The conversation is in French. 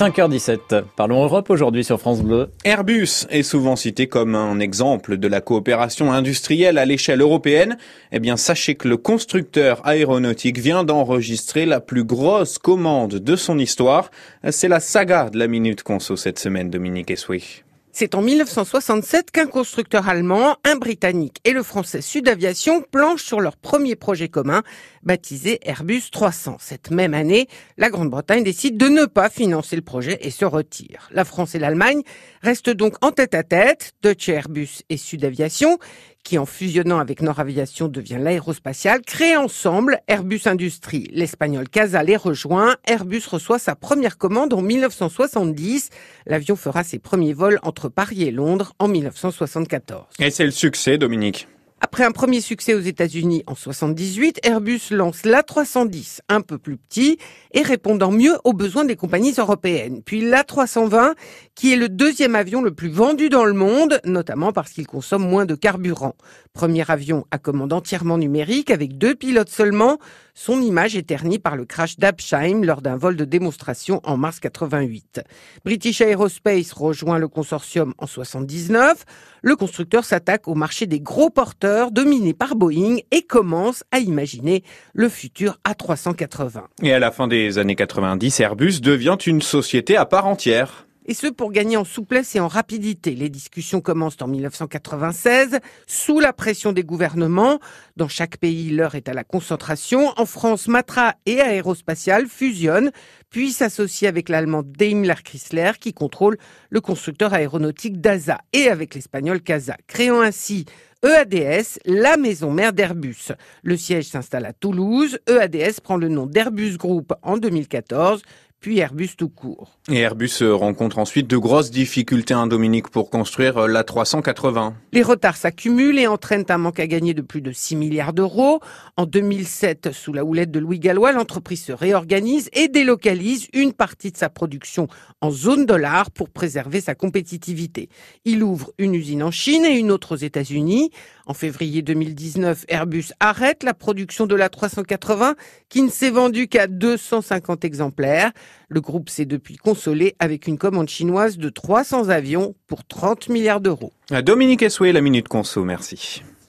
5h17. Parlons Europe aujourd'hui sur France Bleu. Airbus est souvent cité comme un exemple de la coopération industrielle à l'échelle européenne. Eh bien, sachez que le constructeur aéronautique vient d'enregistrer la plus grosse commande de son histoire. C'est la saga de la Minute Conso cette semaine, Dominique Esoué. C'est en 1967 qu'un constructeur allemand, un britannique et le français Sud Aviation planchent sur leur premier projet commun, baptisé Airbus 300. Cette même année, la Grande-Bretagne décide de ne pas financer le projet et se retire. La France et l'Allemagne restent donc en tête à tête, Deutsche Airbus et Sud Aviation, qui en fusionnant avec Nord Aviation devient l'aérospatiale, crée ensemble Airbus Industrie. L'espagnol Casa les rejoint. Airbus reçoit sa première commande en 1970. L'avion fera ses premiers vols entre Paris et Londres en 1974. Et c'est le succès, Dominique? Après un premier succès aux États-Unis en 78, Airbus lance l'A310, un peu plus petit et répondant mieux aux besoins des compagnies européennes. Puis l'A320, qui est le deuxième avion le plus vendu dans le monde, notamment parce qu'il consomme moins de carburant. Premier avion à commande entièrement numérique avec deux pilotes seulement, son image est ternie par le crash d'Absheim lors d'un vol de démonstration en mars 88. British Aerospace rejoint le consortium en 79. Le constructeur s'attaque au marché des gros porteurs dominés par Boeing et commence à imaginer le futur A380. Et à la fin des années 90, Airbus devient une société à part entière et ce pour gagner en souplesse et en rapidité. Les discussions commencent en 1996, sous la pression des gouvernements. Dans chaque pays, l'heure est à la concentration. En France, Matra et Aérospatial fusionnent, puis s'associent avec l'allemand Daimler Chrysler, qui contrôle le constructeur aéronautique DASA, et avec l'espagnol CASA, créant ainsi EADS, la maison mère d'Airbus. Le siège s'installe à Toulouse. EADS prend le nom d'Airbus Group en 2014, puis Airbus tout court. Et Airbus rencontre ensuite de grosses difficultés, hein, Dominique, pour construire euh, la 380. Les retards s'accumulent et entraînent un manque à gagner de plus de 6 milliards d'euros. En 2007, sous la houlette de Louis Gallois, l'entreprise se réorganise et délocalise une partie de sa production en zone dollar pour préserver sa compétitivité. Il ouvre une usine en Chine et une autre aux En février 2019, Airbus arrête la production de la 380 qui ne s'est vendue qu'à 250 exemplaires. Le groupe s'est depuis consolé avec une commande chinoise de 300 avions pour 30 milliards d'euros. Dominique Essoué, la Minute Conso, merci.